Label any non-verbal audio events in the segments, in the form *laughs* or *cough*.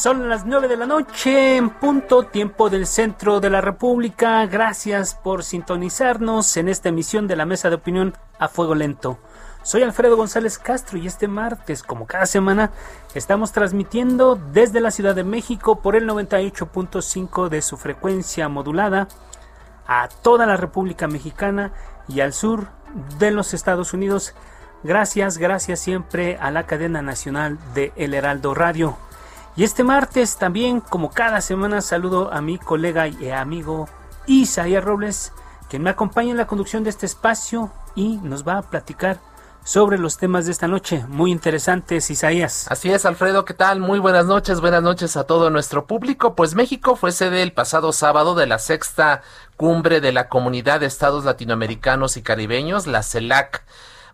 Son las 9 de la noche en punto tiempo del centro de la República. Gracias por sintonizarnos en esta emisión de la mesa de opinión a fuego lento. Soy Alfredo González Castro y este martes, como cada semana, estamos transmitiendo desde la Ciudad de México por el 98.5 de su frecuencia modulada a toda la República Mexicana y al sur de los Estados Unidos. Gracias, gracias siempre a la cadena nacional de El Heraldo Radio. Y este martes también, como cada semana, saludo a mi colega y amigo Isaías Robles, quien me acompaña en la conducción de este espacio y nos va a platicar sobre los temas de esta noche. Muy interesantes, Isaías. Así es, Alfredo, ¿qué tal? Muy buenas noches, buenas noches a todo nuestro público. Pues México fue sede el pasado sábado de la sexta cumbre de la Comunidad de Estados Latinoamericanos y Caribeños, la CELAC.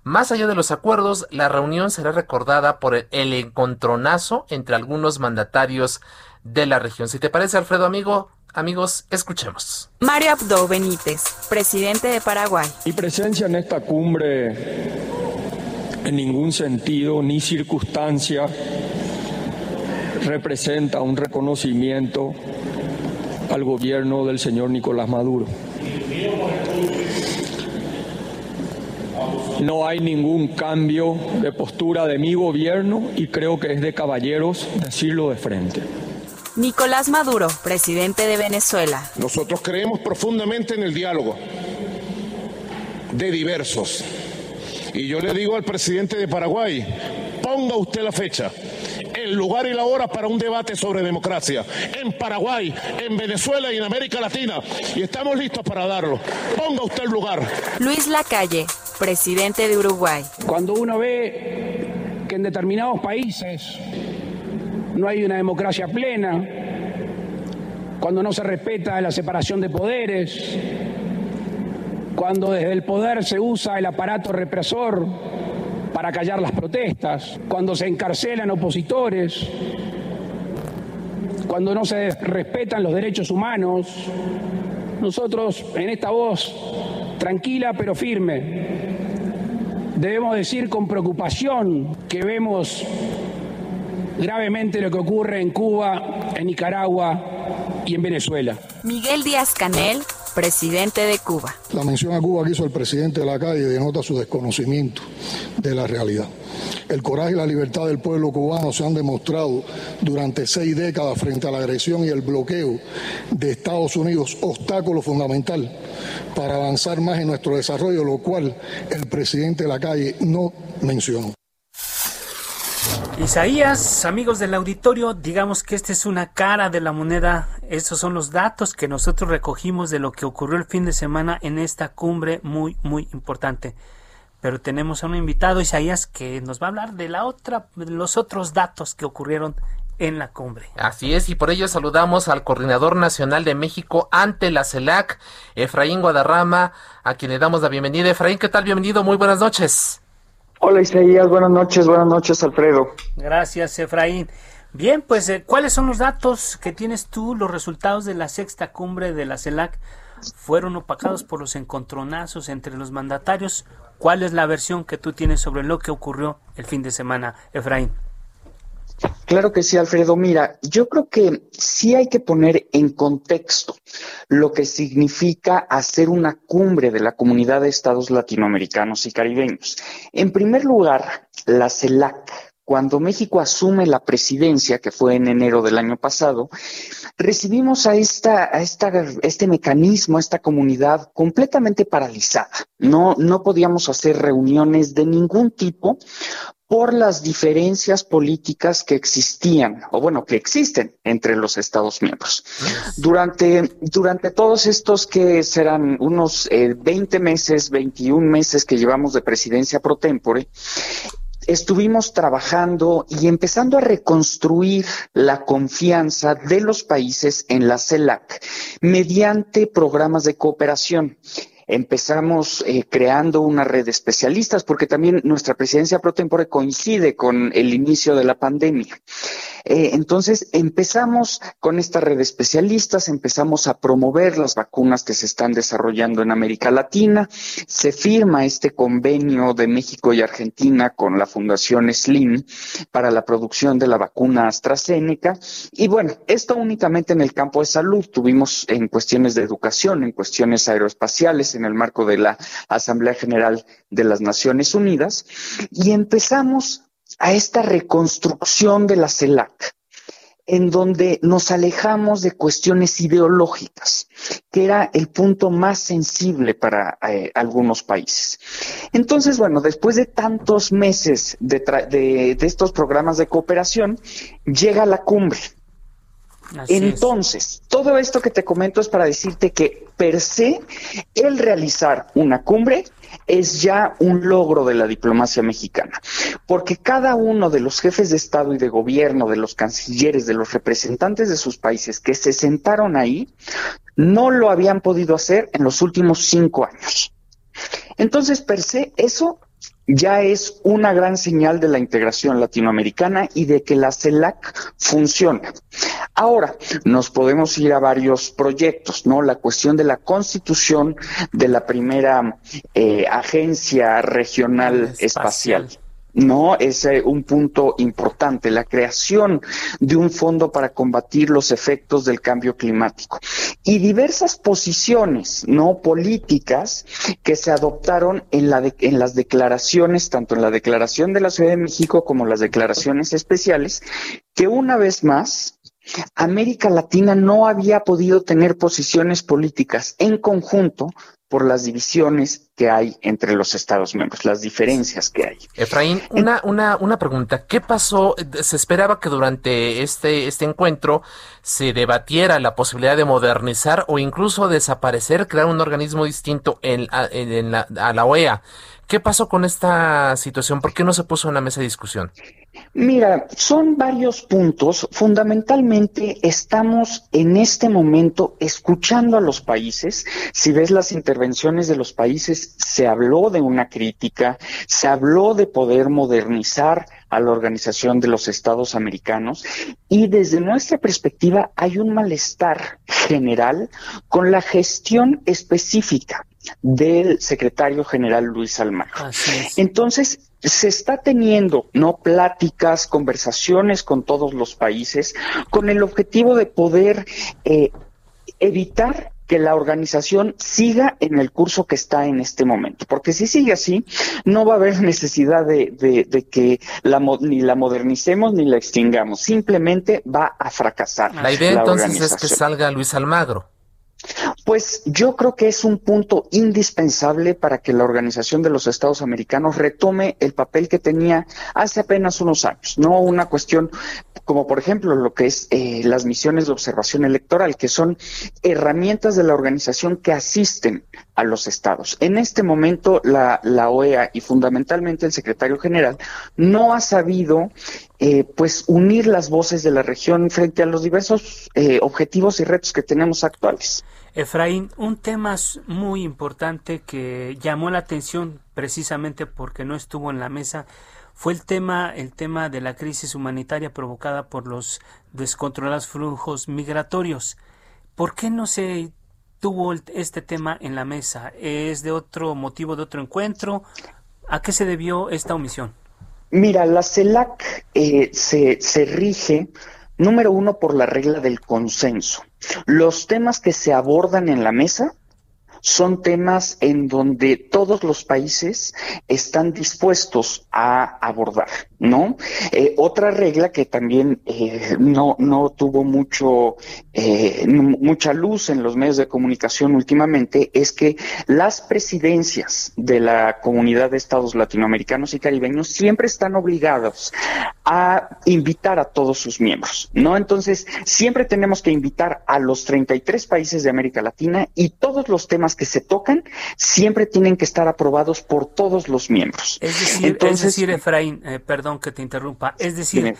Más allá de los acuerdos, la reunión será recordada por el encontronazo entre algunos mandatarios de la región. Si te parece, Alfredo, amigo, amigos, escuchemos. Mario Abdo Benítez, presidente de Paraguay. Mi presencia en esta cumbre en ningún sentido ni circunstancia representa un reconocimiento al gobierno del señor Nicolás Maduro. No hay ningún cambio de postura de mi gobierno y creo que es de caballeros decirlo de frente. Nicolás Maduro, presidente de Venezuela. Nosotros creemos profundamente en el diálogo de diversos. Y yo le digo al presidente de Paraguay, ponga usted la fecha, el lugar y la hora para un debate sobre democracia en Paraguay, en Venezuela y en América Latina. Y estamos listos para darlo. Ponga usted el lugar. Luis Lacalle, presidente de Uruguay. Cuando uno ve que en determinados países no hay una democracia plena, cuando no se respeta la separación de poderes, cuando desde el poder se usa el aparato represor para callar las protestas, cuando se encarcelan opositores, cuando no se respetan los derechos humanos, nosotros en esta voz tranquila pero firme debemos decir con preocupación que vemos gravemente lo que ocurre en Cuba, en Nicaragua y en Venezuela. Miguel Díaz Canel, presidente de Cuba. La mención a Cuba que hizo el presidente de la calle denota su desconocimiento de la realidad. El coraje y la libertad del pueblo cubano se han demostrado durante seis décadas frente a la agresión y el bloqueo de Estados Unidos, obstáculo fundamental para avanzar más en nuestro desarrollo, lo cual el presidente de la calle no mencionó. Isaías, amigos del auditorio, digamos que esta es una cara de la moneda. Estos son los datos que nosotros recogimos de lo que ocurrió el fin de semana en esta cumbre muy, muy importante. Pero tenemos a un invitado, Isaías, que nos va a hablar de la otra, de los otros datos que ocurrieron en la cumbre. Así es, y por ello saludamos al coordinador nacional de México ante la CELAC, Efraín Guadarrama, a quien le damos la bienvenida. Efraín, ¿qué tal? Bienvenido, muy buenas noches. Hola Isaías, buenas noches, buenas noches Alfredo. Gracias Efraín. Bien, pues eh, ¿cuáles son los datos que tienes tú? Los resultados de la sexta cumbre de la CELAC fueron opacados por los encontronazos entre los mandatarios. ¿Cuál es la versión que tú tienes sobre lo que ocurrió el fin de semana, Efraín? Claro que sí, Alfredo. Mira, yo creo que sí hay que poner en contexto lo que significa hacer una cumbre de la comunidad de estados latinoamericanos y caribeños. En primer lugar, la CELAC cuando México asume la presidencia, que fue en enero del año pasado, recibimos a esta, a esta, este mecanismo, a esta comunidad completamente paralizada. No, no podíamos hacer reuniones de ningún tipo por las diferencias políticas que existían, o bueno, que existen entre los Estados miembros. Durante, durante todos estos que serán unos 20 eh, meses, 21 meses que llevamos de presidencia pro tempore, estuvimos trabajando y empezando a reconstruir la confianza de los países en la CELAC mediante programas de cooperación. Empezamos eh, creando una red de especialistas porque también nuestra presidencia pro tempore coincide con el inicio de la pandemia. Eh, entonces empezamos con esta red de especialistas, empezamos a promover las vacunas que se están desarrollando en América Latina, se firma este convenio de México y Argentina con la Fundación SLIM para la producción de la vacuna AstraZeneca. Y bueno, esto únicamente en el campo de salud, tuvimos en cuestiones de educación, en cuestiones aeroespaciales, en el marco de la Asamblea General de las Naciones Unidas. Y empezamos a esta reconstrucción de la CELAC, en donde nos alejamos de cuestiones ideológicas, que era el punto más sensible para eh, algunos países. Entonces, bueno, después de tantos meses de, de estos programas de cooperación, llega la cumbre. Entonces, todo esto que te comento es para decirte que per se el realizar una cumbre es ya un logro de la diplomacia mexicana, porque cada uno de los jefes de Estado y de gobierno, de los cancilleres, de los representantes de sus países que se sentaron ahí, no lo habían podido hacer en los últimos cinco años. Entonces, per se, eso ya es una gran señal de la integración latinoamericana y de que la CELAC funciona. Ahora, nos podemos ir a varios proyectos, ¿no? La cuestión de la constitución de la primera eh, agencia regional espacial. No, es eh, un punto importante, la creación de un fondo para combatir los efectos del cambio climático. Y diversas posiciones no políticas que se adoptaron en, la en las declaraciones, tanto en la declaración de la Ciudad de México como las declaraciones especiales, que una vez más América Latina no había podido tener posiciones políticas en conjunto por las divisiones que hay entre los Estados miembros, las diferencias que hay. Efraín, una, una, una pregunta. ¿Qué pasó? Se esperaba que durante este, este encuentro se debatiera la posibilidad de modernizar o incluso desaparecer, crear un organismo distinto en, en, la, a la OEA. ¿Qué pasó con esta situación? ¿Por qué no se puso en la mesa de discusión? Mira, son varios puntos. Fundamentalmente estamos en este momento escuchando a los países. Si ves las intervenciones de los países, se habló de una crítica, se habló de poder modernizar a la Organización de los Estados Americanos y desde nuestra perspectiva hay un malestar general con la gestión específica del secretario general Luis Almagro. Entonces, se está teniendo, ¿no? Pláticas, conversaciones con todos los países con el objetivo de poder eh, evitar que la organización siga en el curso que está en este momento. Porque si sigue así, no va a haber *laughs* necesidad de, que la, ni la modernicemos ni la extingamos. Simplemente va a fracasar. La idea entonces es que salga Luis Almagro. Pues yo creo que es un punto indispensable para que la Organización de los Estados Americanos retome el papel que tenía hace apenas unos años, no una cuestión como por ejemplo lo que es eh, las misiones de observación electoral, que son herramientas de la organización que asisten a los estados. En este momento la, OEA y fundamentalmente el secretario general no ha sabido eh, pues unir las voces de la región frente a los diversos eh, objetivos y retos que tenemos actuales. Efraín, un tema muy importante que llamó la atención precisamente porque no estuvo en la mesa fue el tema el tema de la crisis humanitaria provocada por los descontrolados flujos migratorios. ¿Por qué no se tuvo este tema en la mesa? ¿Es de otro motivo de otro encuentro? ¿A qué se debió esta omisión? Mira, la CELAC eh, se, se rige Número uno, por la regla del consenso. Los temas que se abordan en la mesa son temas en donde todos los países están dispuestos a abordar, ¿no? Eh, otra regla que también eh, no, no tuvo mucho, eh, mucha luz en los medios de comunicación últimamente es que las presidencias de la comunidad de estados latinoamericanos y caribeños siempre están obligados a invitar a todos sus miembros, ¿no? Entonces, siempre tenemos que invitar a los 33 países de América Latina y todos los temas que se tocan siempre tienen que estar aprobados por todos los miembros. Es decir, Entonces, es decir Efraín, eh, perdón que te interrumpa, es decir,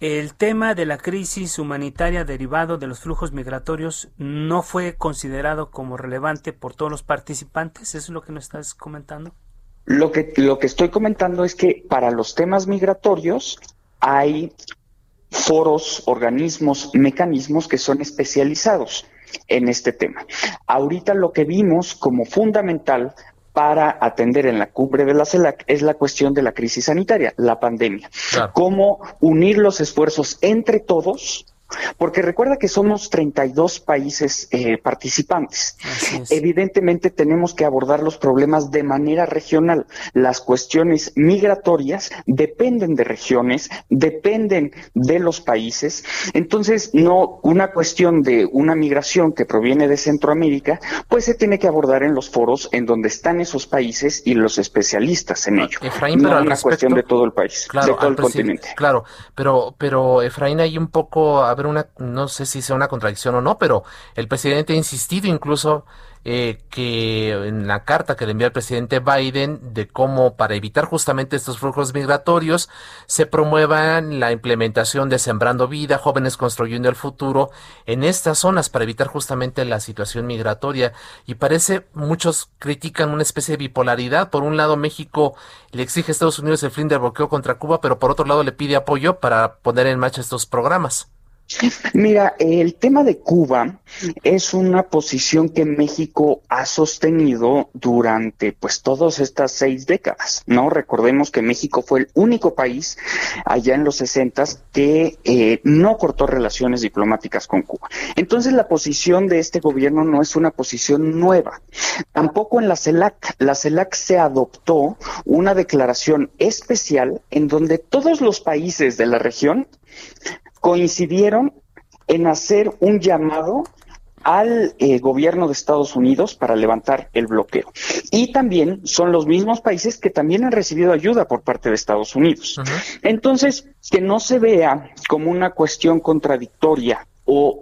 el tema de la crisis humanitaria derivado de los flujos migratorios no fue considerado como relevante por todos los participantes, ¿eso es lo que nos estás comentando? Lo que, lo que estoy comentando es que para los temas migratorios hay foros, organismos, mecanismos que son especializados en este tema. Ahorita lo que vimos como fundamental para atender en la cumbre de la CELAC es la cuestión de la crisis sanitaria, la pandemia. Cómo unir los esfuerzos entre todos porque recuerda que somos 32 países eh, participantes. Evidentemente tenemos que abordar los problemas de manera regional. Las cuestiones migratorias dependen de regiones, dependen de los países. Entonces, no una cuestión de una migración que proviene de Centroamérica, pues se tiene que abordar en los foros en donde están esos países y los especialistas en ello. Efraín, no una cuestión de todo el país, de todo el continente. Claro, pero, pero Efraín, hay un poco, a no sé si sea una contradicción o no, pero el presidente ha insistido incluso eh, que en la carta que le envió el presidente Biden de cómo para evitar justamente estos flujos migratorios se promueva la implementación de Sembrando Vida, Jóvenes Construyendo el Futuro en estas zonas para evitar justamente la situación migratoria. Y parece, muchos critican una especie de bipolaridad. Por un lado, México le exige a Estados Unidos el fin del bloqueo contra Cuba, pero por otro lado le pide apoyo para poner en marcha estos programas. Mira, el tema de Cuba es una posición que México ha sostenido durante pues todas estas seis décadas, ¿no? Recordemos que México fue el único país allá en los sesentas que eh, no cortó relaciones diplomáticas con Cuba. Entonces la posición de este gobierno no es una posición nueva. Tampoco en la CELAC. La CELAC se adoptó una declaración especial en donde todos los países de la región coincidieron en hacer un llamado al eh, gobierno de Estados Unidos para levantar el bloqueo. Y también son los mismos países que también han recibido ayuda por parte de Estados Unidos. Entonces, que no se vea como una cuestión contradictoria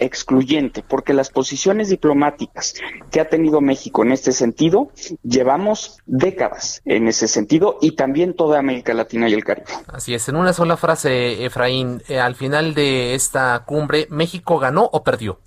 excluyente, porque las posiciones diplomáticas que ha tenido México en este sentido, llevamos décadas en ese sentido y también toda América Latina y el Caribe. Así es, en una sola frase, Efraín, eh, al final de esta cumbre, ¿México ganó o perdió?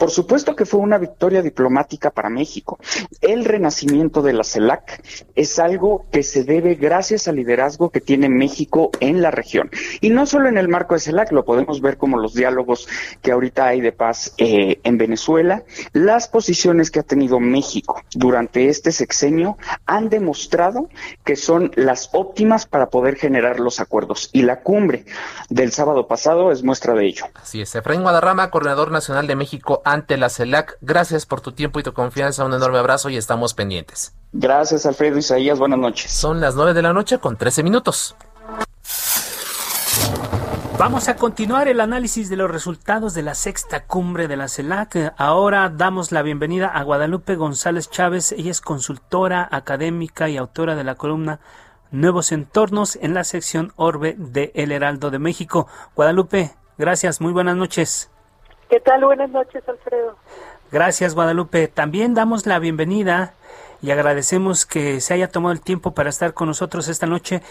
Por supuesto que fue una victoria diplomática para México. El renacimiento de la CELAC es algo que se debe gracias al liderazgo que tiene México en la región. Y no solo en el marco de CELAC, lo podemos ver como los diálogos que ahorita hay de paz eh, en Venezuela. Las posiciones que ha tenido México durante este sexenio han demostrado que son las óptimas para poder generar los acuerdos. Y la cumbre del sábado pasado es muestra de ello. Así es. Efraín Guadarrama, coordinador nacional de México ante la CELAC. Gracias por tu tiempo y tu confianza. Un enorme abrazo y estamos pendientes. Gracias, Alfredo Isaías. Buenas noches. Son las 9 de la noche con 13 minutos. Vamos a continuar el análisis de los resultados de la sexta cumbre de la CELAC. Ahora damos la bienvenida a Guadalupe González Chávez. Ella es consultora académica y autora de la columna Nuevos Entornos en la sección Orbe de El Heraldo de México. Guadalupe, gracias, muy buenas noches. ¿Qué tal? Buenas noches, Alfredo. Gracias, Guadalupe. También damos la bienvenida y agradecemos que se haya tomado el tiempo para estar con nosotros esta noche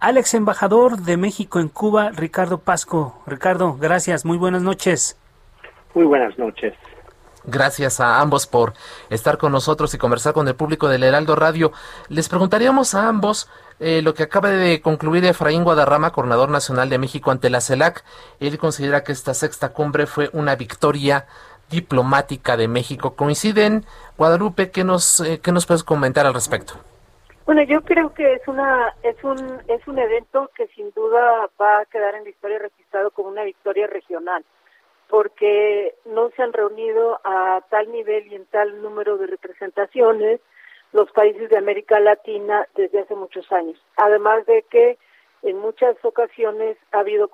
al ex embajador de México en Cuba, Ricardo Pasco. Ricardo, gracias. Muy buenas noches. Muy buenas noches. Gracias a ambos por estar con nosotros y conversar con el público del Heraldo Radio. Les preguntaríamos a ambos eh, lo que acaba de concluir Efraín Guadarrama, coordinador nacional de México ante la CELAC. Él considera que esta sexta cumbre fue una victoria diplomática de México. ¿Coinciden? Guadalupe, ¿qué nos, eh, qué nos puedes comentar al respecto? Bueno, yo creo que es una es un es un evento que sin duda va a quedar en la historia registrado como una victoria regional porque no se han reunido a tal nivel y en tal número de representaciones los países de América Latina desde hace muchos años. Además de que en muchas ocasiones ha habido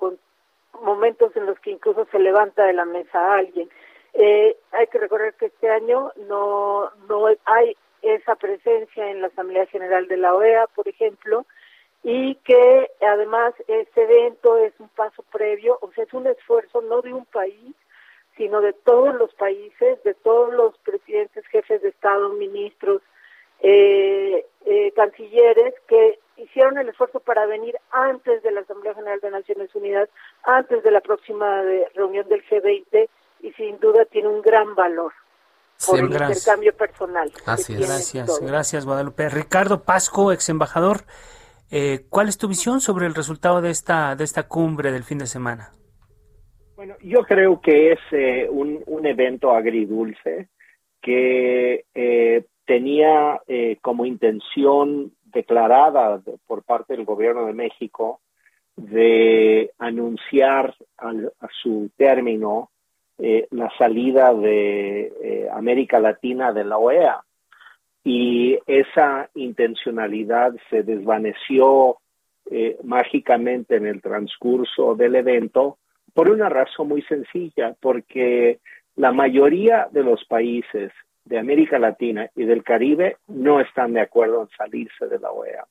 momentos en los que incluso se levanta de la mesa a alguien. Eh, hay que recordar que este año no, no hay esa presencia en la Asamblea General de la OEA, por ejemplo, y que además este evento es un paso previo, o sea, es un esfuerzo no de un país, sino de todos los países, de todos los presidentes, jefes de Estado, ministros, eh, eh, cancilleres que hicieron el esfuerzo para venir antes de la Asamblea General de Naciones Unidas, antes de la próxima reunión del G20 y sin duda tiene un gran valor por el intercambio personal. Así Gracias, gracias Guadalupe. Ricardo Pasco, ex embajador, eh, ¿cuál es tu visión sobre el resultado de esta, de esta cumbre del fin de semana? Bueno, yo creo que es eh, un, un, evento agridulce que eh, tenía como intención declarada por parte del gobierno de México de anunciar a su término eh, la salida de eh, América Latina de la OEA. Y esa intencionalidad se desvaneció eh, mágicamente en el transcurso del evento por una razón muy sencilla, porque la mayoría de los países de América Latina y del Caribe no están de acuerdo en salirse de la OEA.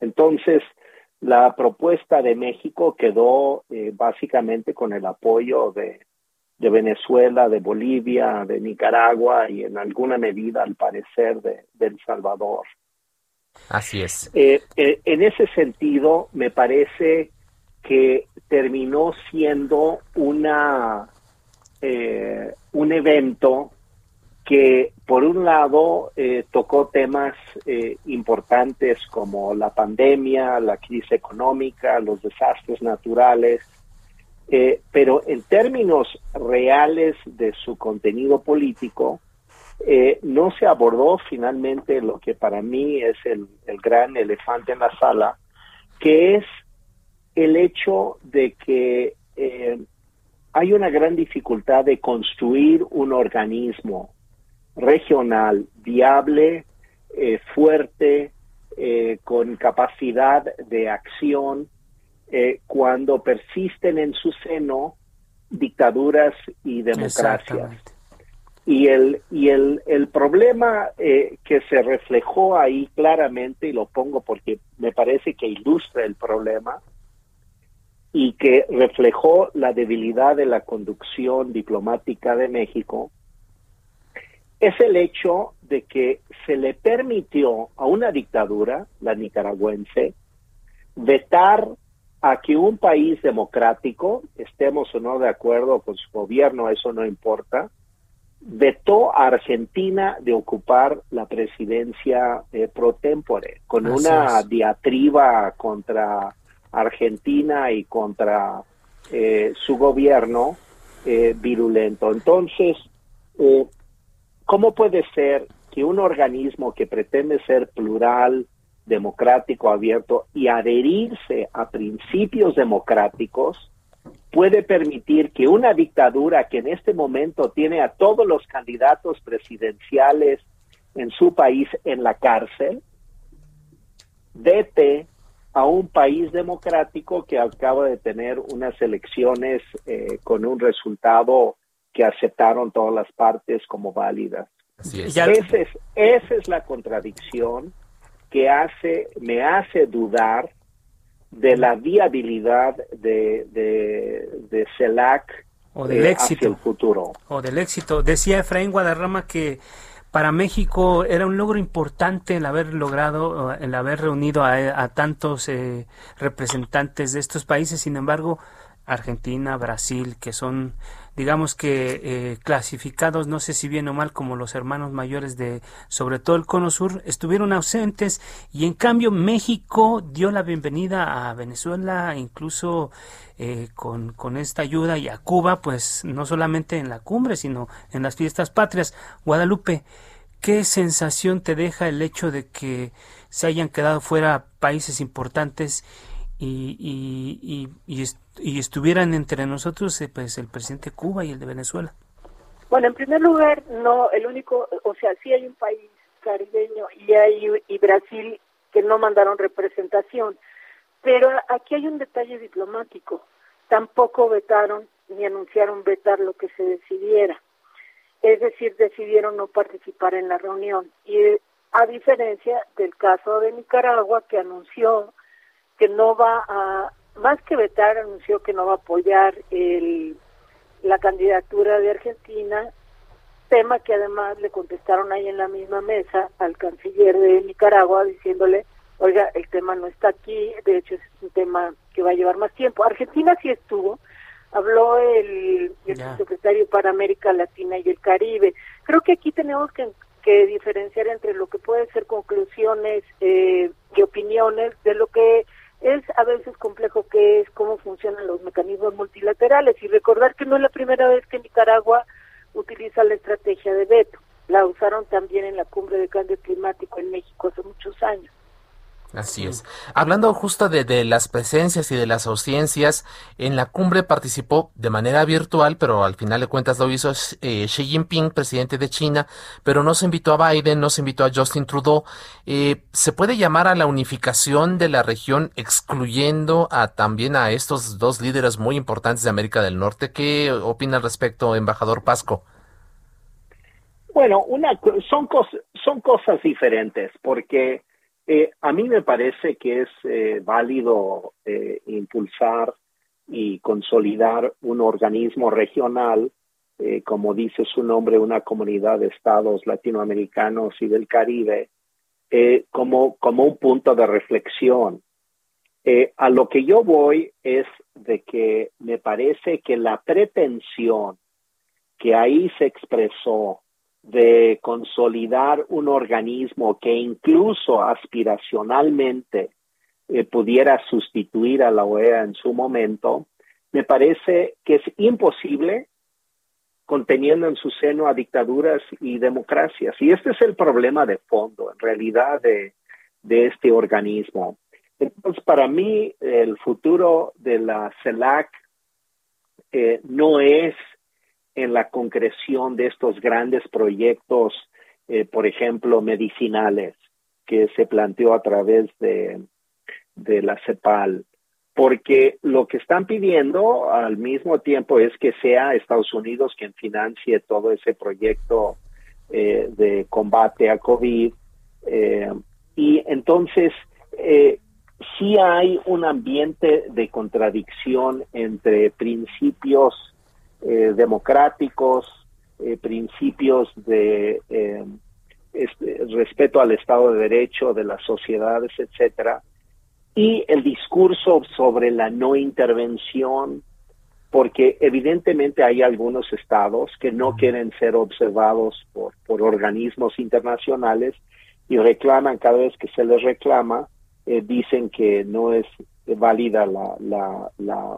Entonces, la propuesta de México quedó básicamente con el apoyo de de Venezuela, de Bolivia, de Nicaragua y en alguna medida, al parecer, de, El Salvador. Así es. Eh, eh, en ese sentido, me parece que terminó siendo una eh, un evento que por un lado tocó temas importantes como la pandemia, la crisis económica, los desastres naturales, eh, pero en términos reales de su contenido político, eh, no se abordó finalmente lo que para mí es el, gran elefante en la sala, que es el hecho de que eh, hay una gran dificultad de construir un organismo regional viable, fuerte, con capacidad de acción eh, cuando persisten en su seno dictaduras y democracias. Y el, y el, el problema eh, que se reflejó ahí claramente, y lo pongo porque me parece que ilustra el problema, y que reflejó la debilidad de la conducción diplomática de México, es el hecho de que se le permitió a una dictadura, la nicaragüense, vetar a que un país democrático, estemos o no de acuerdo con su gobierno, eso no importa, vetó a Argentina de ocupar la presidencia eh, pro tempore, con una diatriba contra Argentina y contra eh, su gobierno eh, virulento. Entonces, ¿cómo puede ser que un organismo que pretende ser plural, democrático abierto y adherirse a principios democráticos puede permitir que una dictadura que en este momento tiene a todos los candidatos presidenciales en su país en la cárcel, vete a un país democrático que acaba de tener unas elecciones eh, con un resultado que aceptaron todas las partes como válidas. Esa, es, esa es la contradicción que hace, me hace dudar de la viabilidad de, de, CELAC o del eh, éxito el futuro. O del éxito. Decía Efraín Guadarrama que para México era un logro importante el haber logrado, el haber reunido a, tantos eh, representantes de estos países. Sin embargo, Argentina, Brasil, que son digamos que eh, clasificados, no sé si bien o mal, como los hermanos mayores de, sobre todo el Cono Sur, estuvieron ausentes y en cambio México dio la bienvenida a Venezuela, incluso eh, con, con esta ayuda y a Cuba, pues no solamente en la cumbre, sino en las fiestas patrias. Guadalupe, ¿qué sensación te deja el hecho de que se hayan quedado fuera países importantes y, y, y, estuvieran entre nosotros eh, pues el presidente de Cuba y el de Venezuela. Bueno, en primer lugar, no, el único, o sea, sí hay un país caribeño y hay y Brasil que no mandaron representación, pero aquí hay un detalle diplomático. Tampoco vetaron ni anunciaron vetar lo que se decidiera. Es decir, decidieron no participar en la reunión. Y a diferencia del caso de Nicaragua, que anunció que no va a, más que vetar, anunció que no va a apoyar el, la candidatura de Argentina, tema que además le contestaron ahí en la misma mesa al canciller de Nicaragua diciéndole, oiga, el tema no está aquí, de hecho es un tema que va a llevar más tiempo. Argentina sí estuvo, habló el, secretario para América Latina y el Caribe. Creo que aquí tenemos que que diferenciar entre lo que puede ser conclusiones eh, y opiniones de lo que es a veces complejo que es cómo funcionan los mecanismos multilaterales y recordar que no es la primera vez que Nicaragua utiliza la estrategia de veto. La usaron también en la cumbre de cambio climático en México hace muchos años. Así es. Hablando justo de, las presencias y de las audiencias, en la cumbre participó de manera virtual, pero al final de cuentas lo hizo eh, Xi Jinping, presidente de China, pero no se invitó a Biden, no se invitó a Justin Trudeau. Eh, ¿Se puede llamar a la unificación de la región excluyendo también a estos dos líderes muy importantes de América del Norte? ¿Qué opina al respecto, embajador Pasco? Bueno, una, son cosas diferentes porque eh, a mí me parece que es eh, válido eh, impulsar y consolidar un organismo regional, como dice su nombre, una comunidad de estados latinoamericanos y del Caribe, como, como un punto de reflexión. a lo que yo voy es de que me parece que la pretensión que ahí se expresó de consolidar un organismo que incluso aspiracionalmente eh, pudiera sustituir a la OEA en su momento, me parece que es imposible conteniendo en su seno a dictaduras y democracias. Y este es el problema de fondo, en realidad, de, este organismo. Entonces, para mí, el futuro de la CELAC eh, no es en la concreción de estos grandes proyectos, eh, por ejemplo, medicinales, que se planteó a través de, de la CEPAL, porque lo que están pidiendo al mismo tiempo es que sea Estados Unidos quien financie todo ese proyecto eh, de combate a COVID. Eh, y entonces, sí hay un ambiente de contradicción entre principios eh, democráticos, eh, principios de eh, este, respeto al Estado de Derecho, de las sociedades, etcétera, y el discurso sobre la no intervención, porque evidentemente hay algunos estados que no quieren ser observados por, por organismos internacionales y reclaman cada vez que se les reclama, dicen que no es válida la, la, la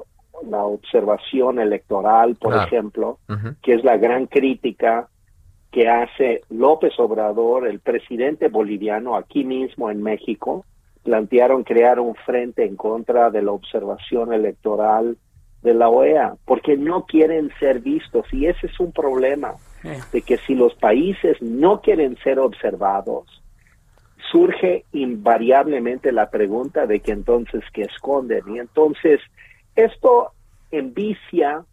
la observación electoral, por ejemplo, que es la gran crítica que hace López Obrador, el presidente boliviano, aquí mismo en México, plantearon crear un frente en contra de la observación electoral de la OEA, porque no quieren ser vistos y ese es un problema, eh. de que si los países no quieren ser observados, surge invariablemente la pregunta de que entonces qué esconden y entonces esto envicia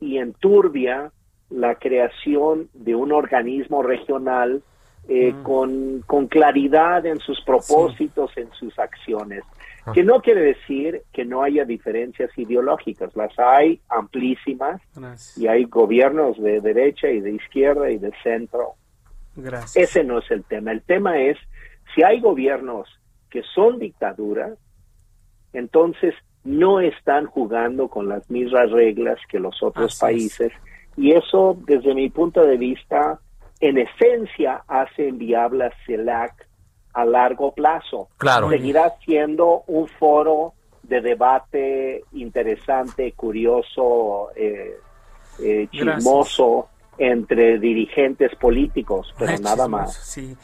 y enturbia la creación de un organismo regional eh, mm. con, con, claridad en sus propósitos, en sus acciones. Ah. Que no quiere decir que no haya diferencias ideológicas, las hay amplísimas y hay gobiernos de derecha y de izquierda y de centro. Ese no es el tema. El tema es si hay gobiernos que son dictaduras, entonces no están jugando con las mismas reglas que los otros países y eso desde mi punto de vista en esencia hace inviable a CELAC a largo plazo. Claro. Seguirá siendo un foro de debate interesante, curioso, eh, eh chismoso entre dirigentes políticos, pero nada más. Sí.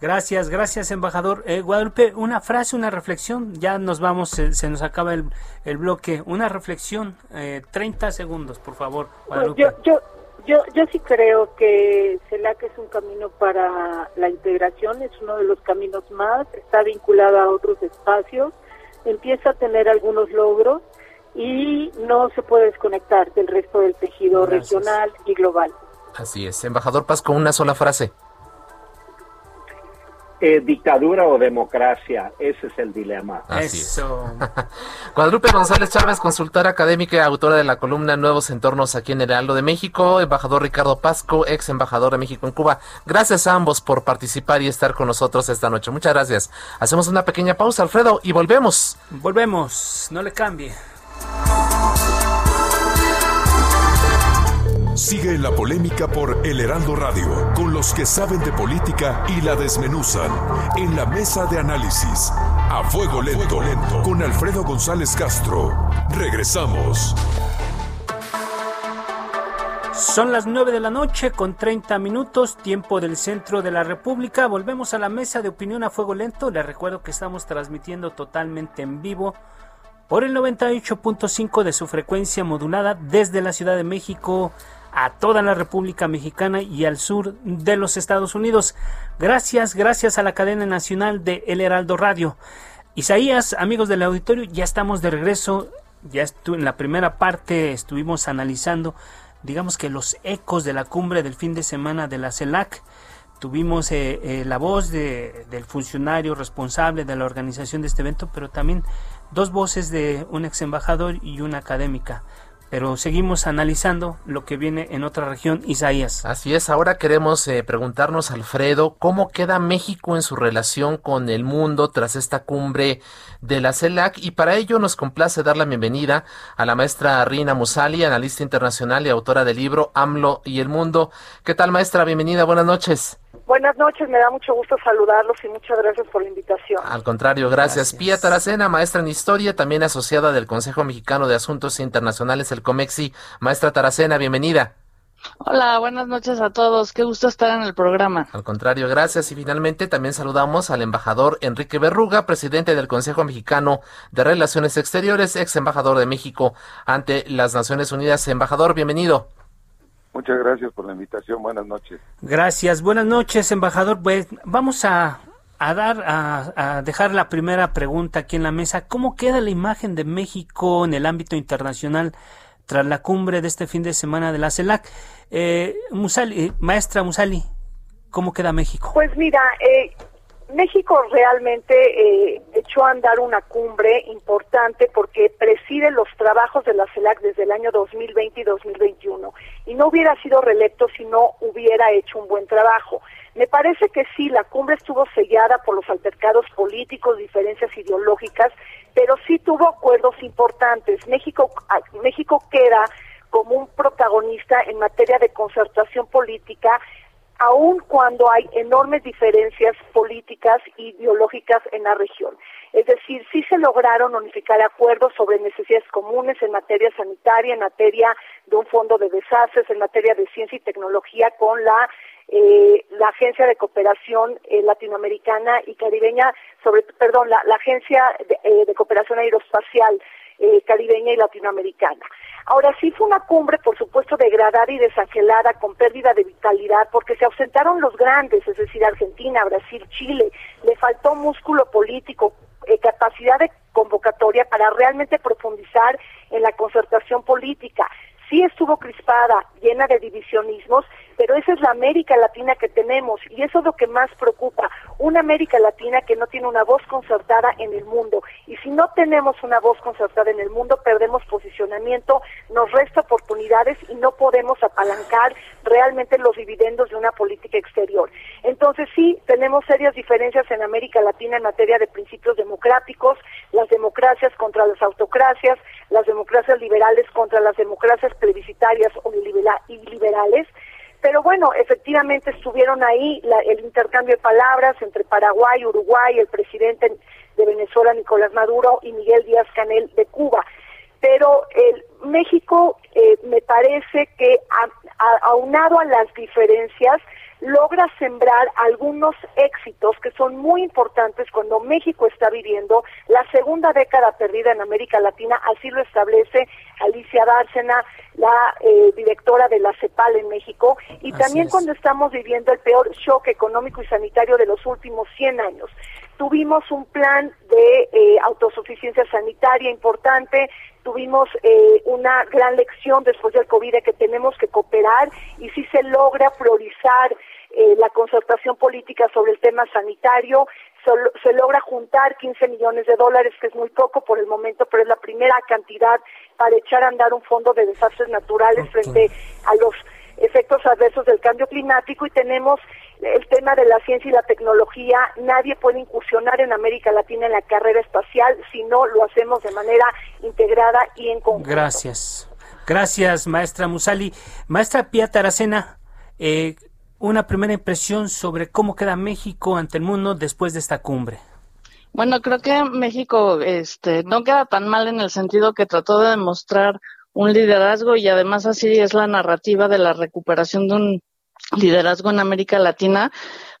Gracias, gracias, embajador. Eh, Guadalupe, una frase, una reflexión. Ya nos vamos, se, nos acaba el, el, bloque. Una reflexión, eh, 30 segundos, por favor, Guadalupe. yo, yo, yo, yo sí creo que CELAC es un camino para la integración, es uno de los caminos más, está vinculado a otros espacios, empieza a tener algunos logros y no se puede desconectar del resto del tejido regional y global. Así es. Embajador Paz, con una sola frase. Eh, dictadura o democracia, ese es el dilema. Eso. *laughs* Guadalupe González Chávez, consultora académica y autora de la columna Nuevos Entornos aquí en el Heraldo de México, embajador Ricardo Pasco, ex embajador de México en Cuba. Gracias a ambos por participar y estar con nosotros esta noche. Muchas gracias. Hacemos una pequeña pausa, Alfredo, y volvemos. Volvemos, no le cambie. Sigue la polémica por El Heraldo Radio, con los que saben de política y la desmenuzan. En la mesa de análisis, a fuego lento, lento con Alfredo González Castro. Regresamos. Son las 9 de la noche con 30 minutos, tiempo del centro de la República. Volvemos a la mesa de opinión a fuego lento. Les recuerdo que estamos transmitiendo totalmente en vivo por el 98.5 de su frecuencia modulada desde la Ciudad de México a toda la República Mexicana y al sur de los Estados Unidos. Gracias, gracias a la cadena nacional de El Heraldo Radio. Isaías, amigos del auditorio, ya estamos de regreso. Ya en la primera parte estuvimos analizando, digamos que los ecos de la cumbre del fin de semana de la CELAC. Tuvimos eh, eh, la voz de, del funcionario responsable de la organización de este evento, pero también dos voces de un ex embajador y una académica pero seguimos analizando lo que viene en otra región, Isaías. Así es, ahora queremos eh, preguntarnos, Alfredo, ¿cómo queda México en su relación con el mundo tras esta cumbre de la CELAC? Y para ello nos complace dar la bienvenida a la maestra Rina Musali, analista internacional y autora del libro AMLO y el Mundo. ¿Qué tal, maestra? Bienvenida, buenas noches. Buenas noches, me da mucho gusto saludarlos y muchas gracias por la invitación. Al contrario, gracias. Pía Taracena, maestra en historia, también asociada del Consejo Mexicano de Asuntos Internacionales, el COMEXI. Maestra Taracena, bienvenida. Hola, buenas noches a todos. Qué gusto estar en el programa. Al contrario, gracias. Y finalmente también saludamos al embajador Enrique Berruga, presidente del Consejo Mexicano de Relaciones Exteriores, ex embajador de México ante las Naciones Unidas. Embajador, bienvenido. Muchas gracias por la invitación. Buenas noches. Gracias. Buenas noches, embajador. Pues vamos a, dar a, dejar la primera pregunta aquí en la mesa. ¿Cómo queda la imagen de México en el ámbito internacional tras la cumbre de este fin de semana de la CELAC? Eh, Musali, eh, maestra Musali, ¿cómo queda México? Pues mira, eh, México realmente eh, echó a andar una cumbre importante porque preside los trabajos de la CELAC desde el año 2020 y 2021 y no hubiera sido reelecto si no hubiera hecho un buen trabajo. Me parece que sí, la cumbre estuvo sellada por los altercados políticos, diferencias ideológicas, pero sí tuvo acuerdos importantes. México, ah, México queda como un protagonista en materia de concertación política aun cuando hay enormes diferencias políticas e ideológicas en la región. Es decir, sí se lograron unificar acuerdos sobre necesidades comunes en materia sanitaria, en materia de un fondo de desastres, en materia de ciencia y tecnología con la eh, la Agencia de Cooperación eh, Latinoamericana y Caribeña, sobre, perdón, la, Agencia de, eh, Cooperación Aeroespacial Caribeña y Latinoamericana. Ahora sí fue una cumbre, por supuesto, degradada y desangelada, con pérdida de vitalidad, porque se ausentaron los grandes, es decir, Argentina, Brasil, Chile. Le faltó músculo político, eh, capacidad de convocatoria para realmente profundizar en la concertación política. Sí estuvo crispada, llena de divisionismos, pero esa es la América Latina que tenemos y eso es lo que más preocupa, una América Latina que no tiene una voz concertada en el mundo. Y si no tenemos una voz concertada en el mundo, perdemos posicionamiento, nos resta oportunidades y no podemos apalancar realmente los dividendos de una política exterior. Entonces sí, tenemos serias diferencias en América Latina en materia de principios democráticos, las democracias contra las autocracias, las democracias liberales contra las democracias plebiscitarias o liberales pero bueno, efectivamente estuvieron ahí el intercambio de palabras entre Paraguay, Uruguay, el presidente de Venezuela, Nicolás Maduro, y Miguel Díaz Canel de Cuba. Pero el México eh, me parece que aunado a las diferencias, logra sembrar algunos éxitos que son muy importantes cuando México está viviendo la segunda década perdida en América Latina, así lo establece Alicia Bárcena, la eh, directora de la CEPAL en México, y también cuando estamos viviendo el peor shock económico y sanitario de los últimos 100 años. Tuvimos un plan de eh, autosuficiencia sanitaria importante, tuvimos eh, una gran lección después del COVID de que tenemos que cooperar y si se logra priorizar eh, la concertación política sobre el tema sanitario, se logra juntar 15 millones de dólares, que es muy poco por el momento, pero es la primera cantidad para echar a andar un fondo de desastres naturales frente a los efectos adversos del cambio climático y tenemos el tema de la ciencia y la tecnología. Nadie puede incursionar en América Latina en la carrera espacial si no lo hacemos de manera integrada y en conjunto. Gracias. Gracias, maestra Musali. Maestra Pia Taracena, eh, una primera impresión sobre cómo queda México ante el mundo después de esta cumbre. Bueno, creo que México este, no queda tan mal en el sentido que trató de demostrar un liderazgo y además así es la narrativa de la recuperación de un liderazgo en América Latina,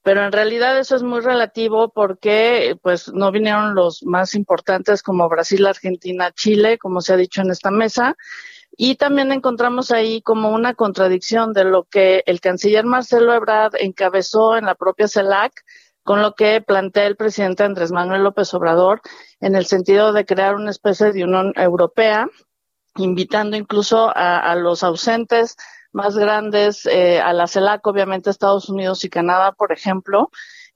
pero en realidad eso es muy relativo porque pues no vinieron los más importantes como Brasil, Argentina, Chile, como se ha dicho en esta mesa, y también encontramos ahí como una contradicción de lo que el canciller Marcelo Ebrard encabezó en la propia CELAC con lo que plantea el presidente Andrés Manuel López Obrador en el sentido de crear una especie de Unión Europea, invitando incluso a, los ausentes más grandes, eh, a la CELAC, obviamente Estados Unidos y Canadá, por ejemplo,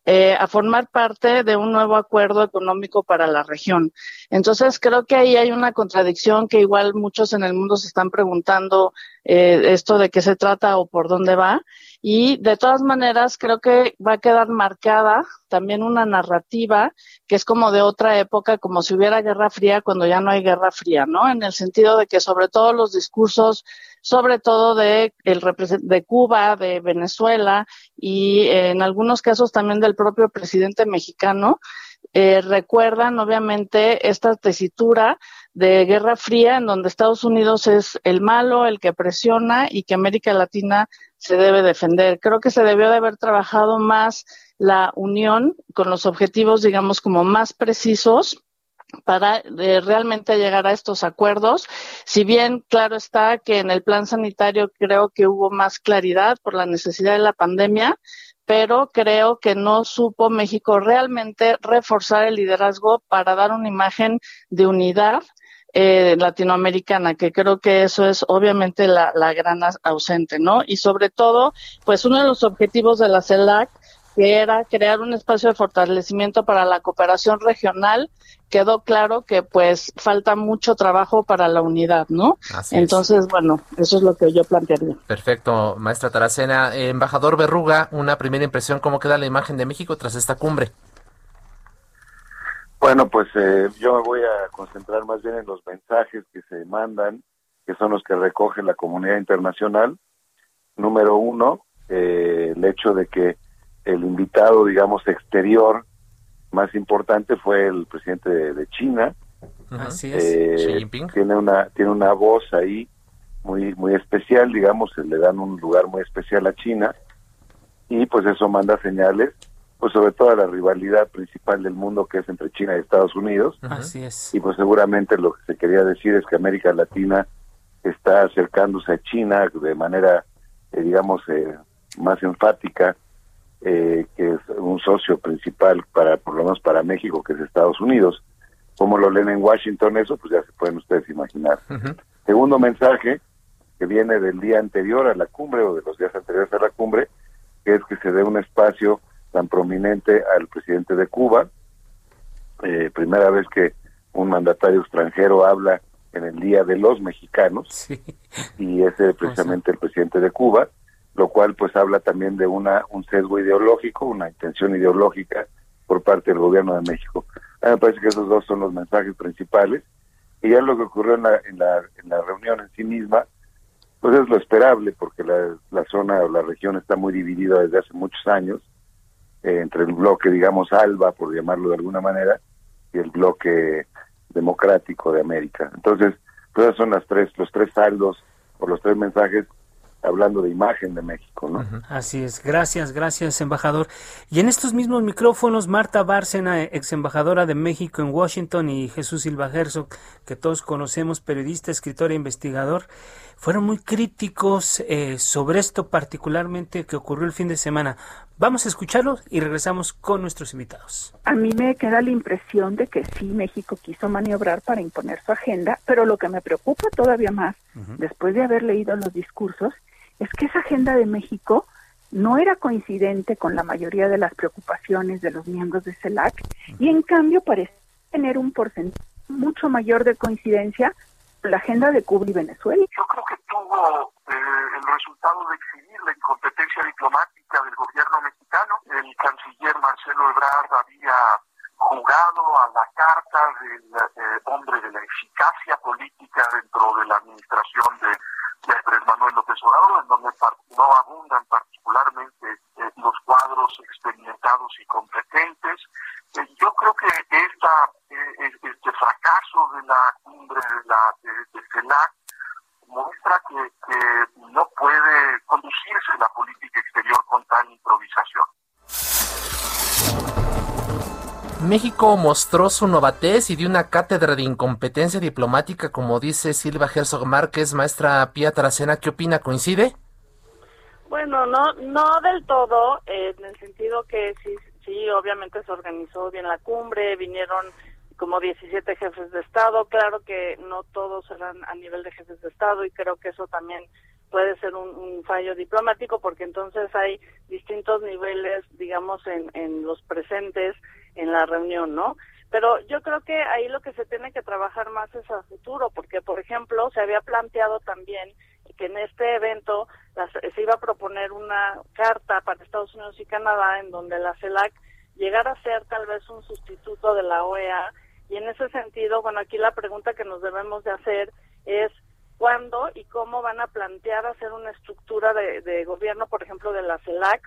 eh, a formar parte de un nuevo acuerdo económico para la región. Entonces, creo que ahí hay una contradicción que igual muchos en el mundo se están preguntando eh, esto de qué se trata o por dónde va. Y de todas maneras, creo que va a quedar marcada también una narrativa que es como de otra época, como si hubiera guerra fría cuando ya no hay guerra fría, ¿no? En el sentido de que sobre todo los discursos sobre todo de, el, de Cuba, de Venezuela y en algunos casos también del propio presidente mexicano, eh, recuerdan obviamente esta tesitura de Guerra Fría en donde Estados Unidos es el malo, el que presiona y que América Latina se debe defender. Creo que se debió de haber trabajado más la unión con los objetivos, digamos, como más precisos para eh, realmente llegar a estos acuerdos. Si bien claro está que en el plan sanitario creo que hubo más claridad por la necesidad de la pandemia, pero creo que no supo México realmente reforzar el liderazgo para dar una imagen de unidad eh, latinoamericana, que creo que eso es obviamente la, la gran ausente, ¿no? Y sobre todo, pues uno de los objetivos de la CELAC que era crear un espacio de fortalecimiento para la cooperación regional, quedó claro que pues falta mucho trabajo para la unidad, ¿no? Entonces, bueno, eso es lo que yo plantearía. Perfecto, maestra Taracena. embajador Berruga, una primera impresión, ¿cómo queda la imagen de México tras esta cumbre? Bueno, pues eh, yo me voy a concentrar más bien en los mensajes que se mandan, que son los que recoge la comunidad internacional. Número uno, eh, el hecho de que el invitado, digamos, exterior más importante fue el presidente de, China. Así es. Eh, tiene una tiene una voz ahí muy muy especial, digamos, le dan un lugar muy especial a China y pues eso manda señales, pues sobre todo a la rivalidad principal del mundo que es entre China y Estados Unidos. Así es. Y pues seguramente lo que se quería decir es que América Latina está acercándose a China de manera, eh, digamos, eh, más enfática eh, que es un socio principal para, por lo menos para México, que es Estados Unidos. Como lo leen en Washington eso, pues ya se pueden ustedes imaginar. Segundo mensaje, que viene del día anterior a la cumbre o de los días anteriores a la cumbre, que es que se dé un espacio tan prominente al presidente de Cuba. Eh, primera vez que un mandatario extranjero habla en el Día de los Mexicanos, y ese es precisamente el presidente de Cuba lo cual pues habla también de una un sesgo ideológico, una intención ideológica por parte del gobierno de México. A mí me parece que esos dos son los mensajes principales y ya lo que ocurrió en la, en la, en la reunión en sí misma, pues es lo esperable porque la, la zona o la región está muy dividida desde hace muchos años eh, entre el bloque, digamos, ALBA, por llamarlo de alguna manera, y el bloque democrático de América. Entonces, todas son las tres, los tres saldos o los tres mensajes hablando de imagen de México, ¿no? Así es, gracias, gracias, embajador. Y en estos mismos micrófonos, Marta Bárcena, ex embajadora de México en Washington, y Jesús Silva Herzog, que todos conocemos, periodista, escritor e investigador, fueron muy críticos eh, sobre esto particularmente que ocurrió el fin de semana. Vamos a escucharlos y regresamos con nuestros invitados. A mí me queda la impresión de que sí, México quiso maniobrar para imponer su agenda, pero lo que me preocupa todavía más, después de haber leído los discursos, es que esa agenda de México no era coincidente con la mayoría de las preocupaciones de los miembros de CELAC y en cambio parece tener un porcentaje mucho mayor de coincidencia con la agenda de Cuba y Venezuela. Yo creo que tuvo eh, el resultado de exhibir incompetencia diplomática del gobierno mexicano. El canciller Marcelo Ebrard había jugado a la carta del eh, hombre de la eficacia política dentro de la administración de de Andrés Manuel López Obrador, en donde no abundan particularmente eh, los cuadros experimentados y competentes. Eh, yo creo que esta, eh, este fracaso de la cumbre de la de, CELAC muestra que, que no puede conducirse la política exterior con tal improvisación. Mostró su novatez y dio una cátedra de incompetencia diplomática, como dice Silva Herzog Márquez, maestra Pía Taracena. ¿Qué opina? ¿Coincide? Bueno, no, no del todo, en el sentido que sí, sí, obviamente se organizó bien la cumbre, vinieron como 17 jefes de Estado, claro que no todos eran a nivel de jefes de Estado y creo que eso también puede ser un, fallo diplomático porque entonces hay distintos niveles, digamos, en, en los presentes en la reunión, ¿no? Pero yo creo que ahí lo que se tiene que trabajar más es a futuro, porque, por ejemplo, se había planteado también que en este evento se iba a proponer una carta para Estados Unidos y Canadá en donde la CELAC llegara a ser tal vez un sustituto de la OEA. Y en ese sentido, bueno, aquí la pregunta que nos debemos de hacer es cuándo y cómo van a plantear hacer una estructura de, gobierno, por ejemplo, de la CELAC,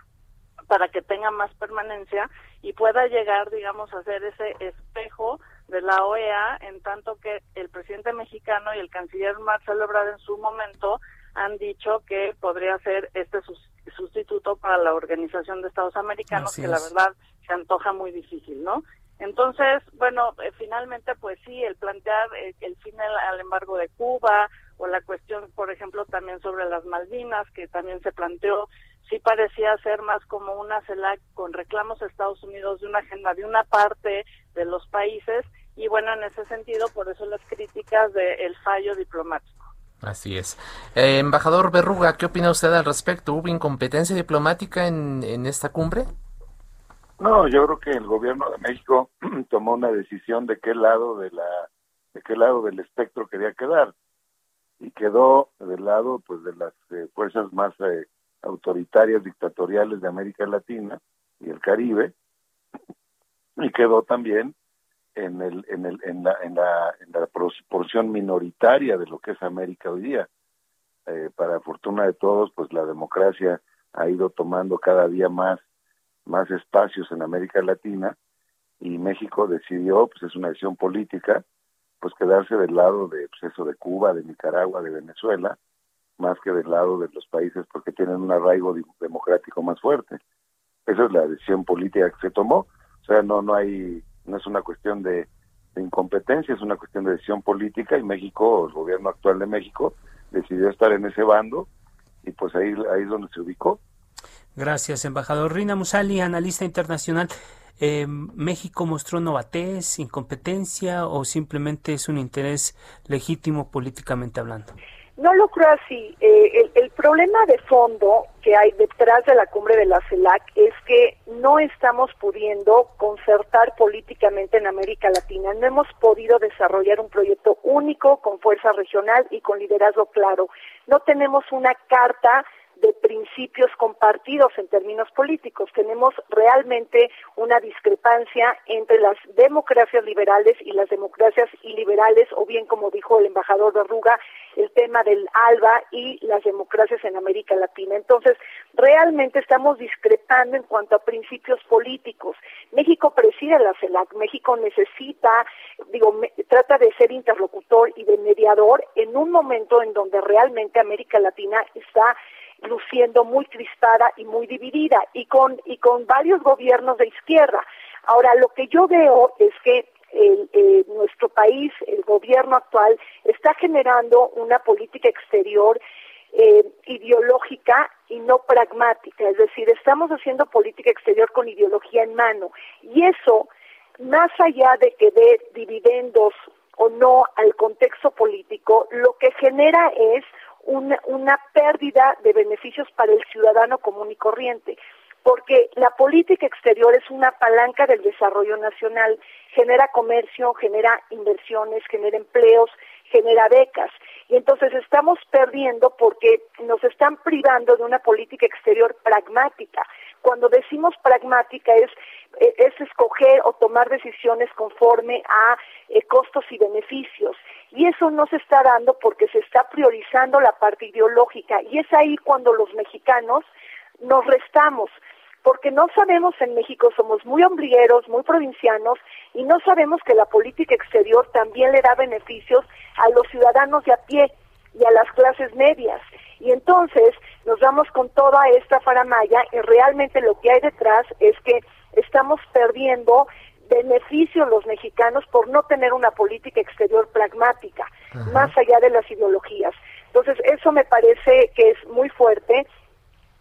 para que tenga más permanencia y pueda llegar, digamos, a ser ese espejo de la OEA, en tanto que el presidente mexicano y el canciller Marcelo Ebrard en su momento han dicho que podría ser este sustituto para la Organización de Estados Americanos, que la verdad se antoja muy difícil, ¿no? Entonces, bueno, eh, finalmente, pues sí, el plantear eh, el fin al embargo de Cuba o la cuestión, por ejemplo, también sobre las Malvinas, que también se planteó, sí parecía ser más como una CELAC con reclamos a Estados Unidos de una agenda de una parte de los países y bueno, en ese sentido, por eso las críticas del fallo diplomático. Así es. Eh, embajador Berruga, ¿qué opina usted al respecto? ¿Hubo incompetencia diplomática en, en esta cumbre? No, yo creo que el gobierno de México *clears throat* tomó una decisión de qué lado de la de qué lado del espectro quería quedar y quedó del lado pues de las eh, fuerzas más eh, autoritarias dictatoriales de América Latina y el Caribe y quedó también en el en el en la en la, en la porción minoritaria de lo que es América hoy día. Eh, para fortuna de todos pues la democracia ha ido tomando cada día más más espacios en América Latina y México decidió, pues es una decisión política, pues quedarse del lado de pues eso de Cuba, de Nicaragua, de Venezuela, más que del lado de los países porque tienen un arraigo democrático más fuerte. Esa es la decisión política que se tomó. O sea, no no hay no es una cuestión de, incompetencia, es una cuestión de decisión política y México, el gobierno actual de México decidió estar en ese bando y pues ahí ahí es donde se ubicó. Gracias, embajador. Rina Musali, analista internacional. Eh, ¿México mostró novatez, incompetencia o simplemente es un interés legítimo políticamente hablando? No lo creo así. Eh, el, problema de fondo que hay detrás de la cumbre de la CELAC es que no estamos pudiendo concertar políticamente en América Latina. No hemos podido desarrollar un proyecto único con fuerza regional y con liderazgo claro. No tenemos una carta de principios compartidos en términos políticos. Tenemos realmente una discrepancia entre las democracias liberales y las democracias iliberales, o bien, como dijo el embajador de Arruga, el tema del ALBA y las democracias en América Latina. Entonces, realmente estamos discrepando en cuanto a principios políticos. México preside la CELAC, México necesita, digo, trata de ser interlocutor y de mediador en un momento en donde realmente América Latina está luciendo muy crispada y muy dividida y con y con varios gobiernos de izquierda. Ahora lo que yo veo es que el, nuestro país, el gobierno actual, está generando una política exterior eh, ideológica y no pragmática. Es decir, estamos haciendo política exterior con ideología en mano. Y eso, más allá de que dé dividendos o no al contexto político, lo que genera es una, una pérdida de beneficios para el ciudadano común y corriente porque la política exterior es una palanca del desarrollo nacional, genera comercio, genera inversiones, genera empleos, genera becas. Y entonces estamos perdiendo porque nos están privando de una política exterior pragmática. Cuando decimos pragmática es, eh, es escoger o tomar decisiones conforme a eh, costos y beneficios. Y eso no se está dando porque se está priorizando la parte ideológica. Y es ahí cuando los mexicanos nos restamos porque no sabemos en México, somos muy ombligueros, muy provincianos, y no sabemos que la política exterior también le da beneficios a los ciudadanos de a pie y a las clases medias. Y entonces nos vamos con toda esta faramaya y realmente lo que hay detrás es que estamos perdiendo beneficios los mexicanos por no tener una política exterior pragmática, más allá de las ideologías. Entonces, eso me parece que es muy fuerte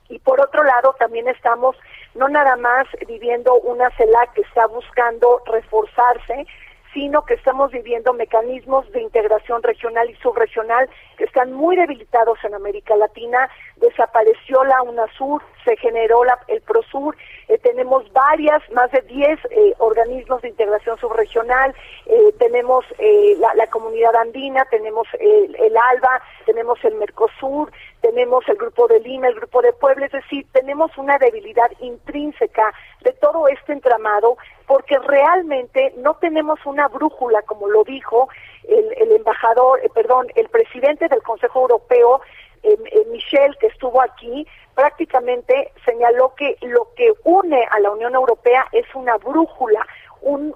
y por otro lado, también estamos no nada más viviendo una CELAC que está buscando reforzarse, sino que estamos viviendo mecanismos de integración regional y subregional que están muy debilitados en América Latina. Desapareció la UNASUR, se generó el PROSUR, eh, tenemos varias, más de 10 eh, organismos de integración subregional, eh, tenemos la, comunidad andina, tenemos el, ALBA, tenemos el Mercosur, tenemos el grupo de Lima, el grupo de Puebla, es decir, tenemos una debilidad intrínseca de todo este entramado porque realmente no tenemos una brújula, como lo dijo el, embajador, perdón, el presidente del Consejo Europeo, eh, eh, Michel, que estuvo aquí, prácticamente señaló que lo que une a la Unión Europea es una brújula, un,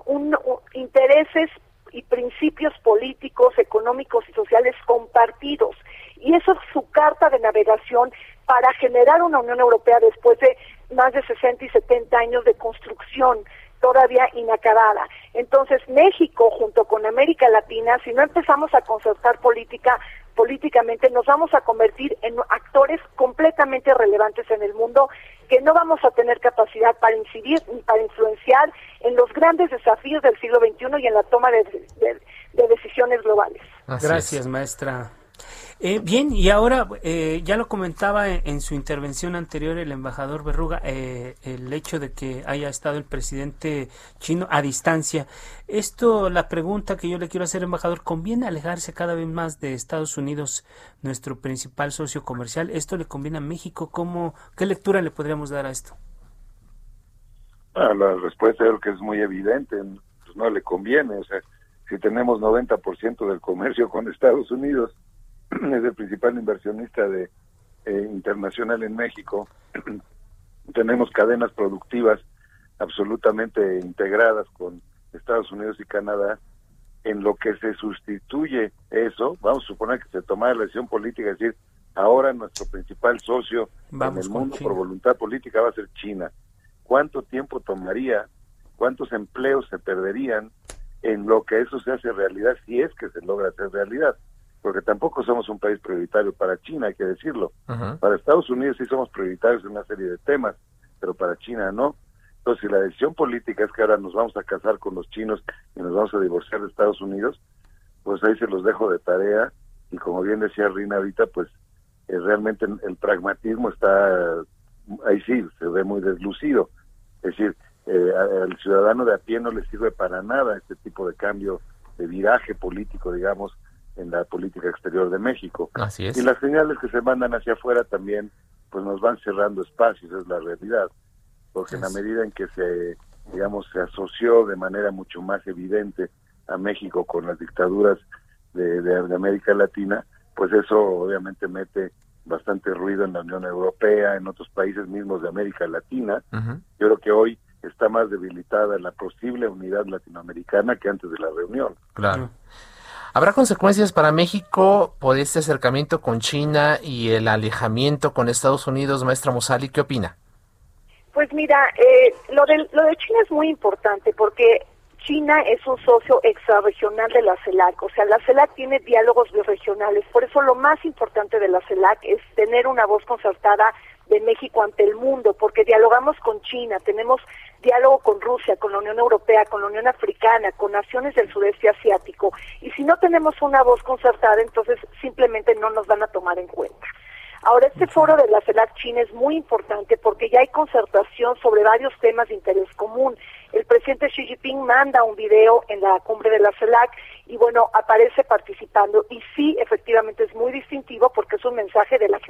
intereses y principios políticos, económicos y sociales compartidos. Y eso es su carta de navegación para generar una Unión Europea después de más de 60 y 70 años de construcción todavía inacabada. Entonces, México, junto con América Latina, si no empezamos a concertar política, políticamente, nos vamos a convertir en actores completamente relevantes en el mundo, que no vamos a tener capacidad para incidir ni para influenciar en los grandes desafíos del siglo XXI y en la toma de, decisiones globales. Gracias, maestra. Eh, bien, y ahora eh, ya lo comentaba en, su intervención anterior el embajador Berruga, eh, el hecho de que haya estado el presidente chino a distancia. Esto, la pregunta que yo le quiero hacer, embajador, ¿conviene alejarse cada vez más de Estados Unidos, nuestro principal socio comercial? ¿Esto le conviene a México? ¿Cómo, ¿Qué lectura le podríamos dar a esto? La respuesta creo que es muy evidente, pues no le conviene, o sea, si tenemos 90% del comercio con Estados Unidos, *clears throat* es el principal inversionista de eh, internacional en México. *clears throat* Tenemos cadenas productivas absolutamente integradas con Estados Unidos y Canadá. En lo que se sustituye eso, vamos a suponer que se toma la decisión política, es decir, ahora nuestro principal socio en el mundo por voluntad política va a ser China. ¿Cuánto tiempo tomaría? ¿Cuántos empleos se perderían en lo que eso se hace realidad si es que se logra hacer realidad? Porque tampoco somos un país prioritario para China, hay que decirlo. Para Estados Unidos sí somos prioritarios en una serie de temas, pero para China no. Entonces, si la decisión política es que ahora nos vamos a casar con los chinos y nos vamos a divorciar de Estados Unidos, pues ahí se los dejo de tarea y como bien decía Rina ahorita, pues eh, realmente el pragmatismo está, ahí sí, se ve muy deslucido. Es decir, eh, al ciudadano de a pie no le sirve para nada este tipo de cambio de viraje político, digamos, en la política exterior de México. Así es. Y las señales que se mandan hacia afuera también pues nos van cerrando espacios, es la realidad, porque en la medida en que se digamos se asoció de manera mucho más evidente a México con las dictaduras de, de, América Latina, pues eso obviamente mete bastante ruido en la Unión Europea, en otros países mismos de América Latina. Yo creo que hoy está más debilitada la posible unidad latinoamericana que antes de la reunión. Claro. ¿Habrá consecuencias para México por este acercamiento con China y el alejamiento con Estados Unidos, maestra Musali? ¿Qué opina? Pues mira, eh, lo, de, lo de China es muy importante porque China es un socio extrarregional de la CELAC, o sea, la CELAC tiene diálogos biregionales, por eso lo más importante de la CELAC es tener una voz concertada de México ante el mundo, porque dialogamos con China, tenemos diálogo con Rusia, con la Unión Europea, con la Unión Africana, con naciones del sudeste asiático, y si no tenemos una voz concertada, entonces simplemente no nos van a tomar en cuenta. Ahora, este foro de la CELAC China es muy importante porque ya hay concertación sobre varios temas de interés común. El presidente Xi Jinping manda un video en la cumbre de la CELAC y bueno, aparece participando. Y sí, efectivamente es muy distintivo porque es un mensaje de la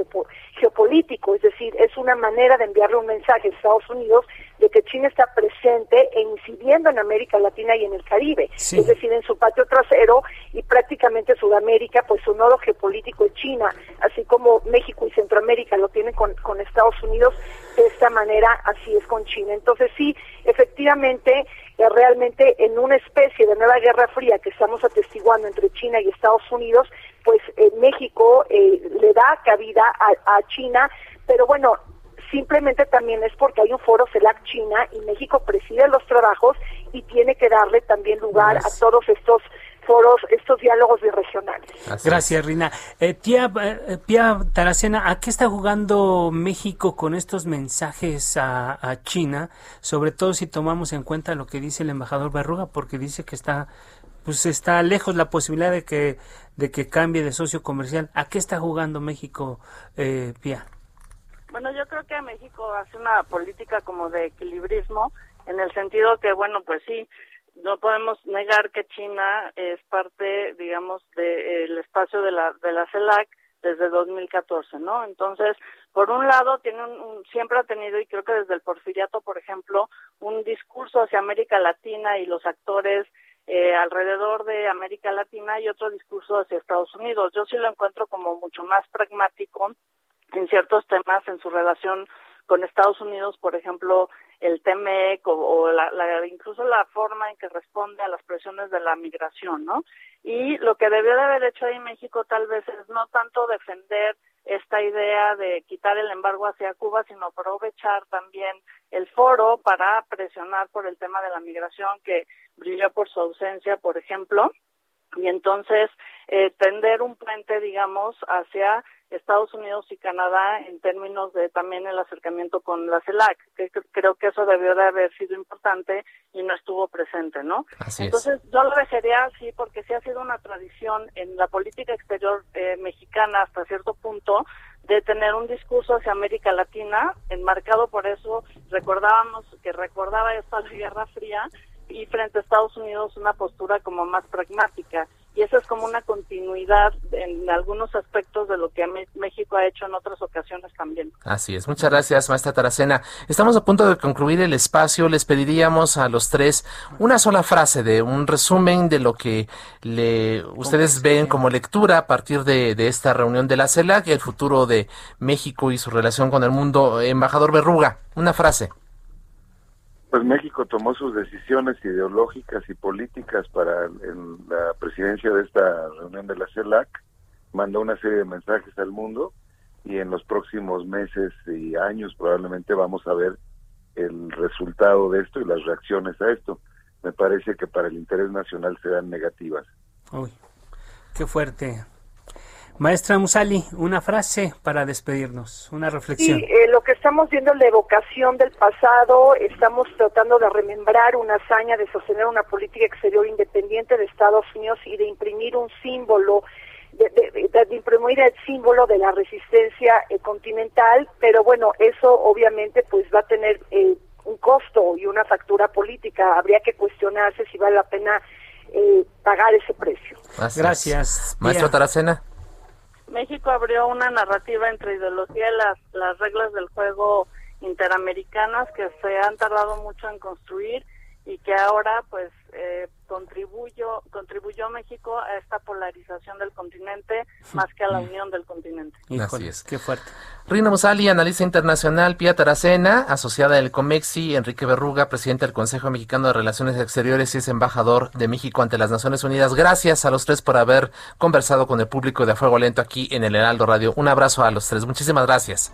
geopolítico, es decir, es una manera de enviarle un mensaje a Estados Unidos de que China está presente e incidiendo en América Latina y en el Caribe, es decir, en su patio trasero y prácticamente Sudamérica, pues su nodo geopolítico es China, así como México y Centroamérica lo tienen con, con Estados Unidos, de esta manera así es con China. Entonces sí, efectivamente, eh, realmente en una especie de nueva guerra fría que estamos atestiguando entre China y Estados Unidos, pues eh, México eh, le da cabida a, a China, pero bueno, simplemente también es porque hay un foro CELAC China y México preside los trabajos y tiene que darle también lugar a todos estos foros, estos diálogos birregionales. Gracias, Rina. Eh, tía, eh, Pia Taracena, ¿a qué está jugando México con estos mensajes a, a, China? Sobre todo si tomamos en cuenta lo que dice el embajador Berruga, porque dice que está pues está lejos la posibilidad de que de que cambie de socio comercial. ¿A qué está jugando México, eh, Pia? Bueno, yo creo que México hace una política como de equilibrismo en el sentido que, bueno, pues sí, no podemos negar que China es parte, digamos, del espacio de la, de la CELAC desde 2014, ¿no? Entonces, por un lado, tiene un, siempre ha tenido, y creo que desde el porfiriato, por ejemplo, un discurso hacia América Latina y los actores eh, alrededor de América Latina y otro discurso hacia Estados Unidos. Yo sí lo encuentro como mucho más pragmático en ciertos temas en su relación con Estados Unidos, por ejemplo, el TMEC o, la, la, incluso la forma en que responde a las presiones de la migración, ¿no? Y lo que debió de haber hecho ahí México tal vez es no tanto defender esta idea de quitar el embargo hacia Cuba, sino aprovechar también el foro para presionar por el tema de la migración que brilla por su ausencia, por ejemplo, y entonces eh, tender un puente, digamos, hacia Estados Unidos y Canadá en términos de también el acercamiento con la CELAC, que creo que eso debió de haber sido importante y no estuvo presente, ¿no? Entonces yo lo dejaría así porque sí ha sido una tradición en la política exterior eh, mexicana hasta cierto punto de tener un discurso hacia América Latina, enmarcado por eso, recordábamos que recordaba esta la Guerra Fría, y frente a Estados Unidos una postura como más pragmática. Y esa es como una continuidad en algunos aspectos de lo que México ha hecho en otras ocasiones también. Así es. Muchas gracias, maestra Taracena. Estamos a punto de concluir el espacio. Les pediríamos a los tres una sola frase de un resumen de lo que le, ustedes ven como lectura a partir de, de esta reunión de la CELAC y el futuro de México y su relación con el mundo. Embajador Berruga, una frase. Pues México tomó sus decisiones ideológicas y políticas para en la presidencia de esta reunión de la CELAC, mandó una serie de mensajes al mundo y en los próximos meses y años probablemente vamos a ver el resultado de esto y las reacciones a esto. Me parece que para el interés nacional serán negativas. Uy, qué fuerte. Maestra Musali, una frase para despedirnos, una reflexión. Sí, eh, lo que estamos viendo es la evocación del pasado, estamos tratando de remembrar una hazaña de sostener una política exterior independiente de Estados Unidos y de imprimir un símbolo, de, de, imprimir el símbolo de la resistencia eh, continental, pero bueno, eso obviamente pues va a tener eh, un costo y una factura política, habría que cuestionarse si vale la pena pagar ese precio. Gracias. Maestro Taracena. México abrió una narrativa entre ideología y las, las reglas del juego interamericanas que se han tardado mucho en construir y que ahora pues eh, contribuyó, contribuyó México a esta polarización del continente más que a la unión del continente. Así es. Qué fuerte. Rina Musali, analista internacional, Pia Taracena, asociada del COMEXI, Enrique Berruga, presidente del Consejo Mexicano de Relaciones Exteriores y es embajador de México ante las Naciones Unidas. Gracias a los tres por haber conversado con el público de A Fuego Lento aquí en el Heraldo Radio. Un abrazo a los tres. Muchísimas gracias.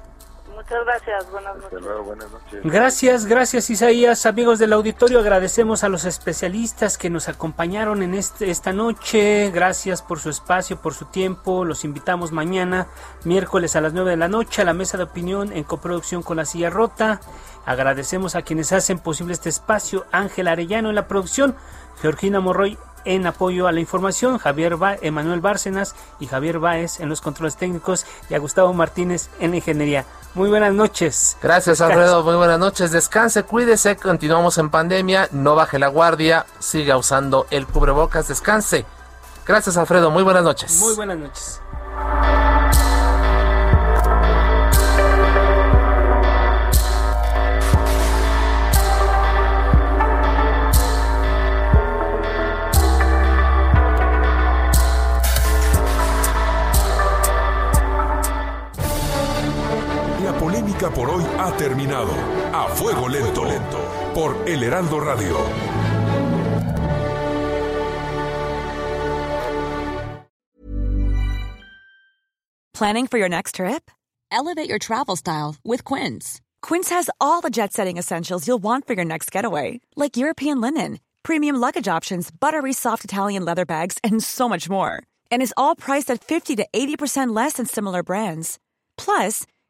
Muchas gracias, buenas noches. buenas noches. Gracias, gracias Isaías. Amigos del auditorio, agradecemos a los especialistas que nos acompañaron en este, esta noche. Gracias por su espacio, por su tiempo. Los invitamos mañana, miércoles a las 9 de la noche, a la mesa de opinión en coproducción con la silla rota. Agradecemos a quienes hacen posible este espacio. Ángel Arellano en la producción, Georgina Morroy en apoyo a la información, Javier ba Emanuel Bárcenas y Javier Báez en los controles técnicos y a Gustavo Martínez en la ingeniería. Muy buenas noches. Gracias, Alfredo. Muy buenas noches. Descanse, cuídese. Continuamos en pandemia. No baje la guardia. Siga usando el cubrebocas. Descanse. Gracias, Alfredo. Muy buenas noches. Muy buenas noches. Polémica por hoy ha terminado. A fuego lento. Por El Heraldo Radio. Planning for your next trip? Elevate your travel style with Quince. Quince has all the jet setting essentials you'll want for your next getaway, like European linen, premium luggage options, buttery soft Italian leather bags, and so much more. And is all priced at 50 to 80% less than similar brands. Plus,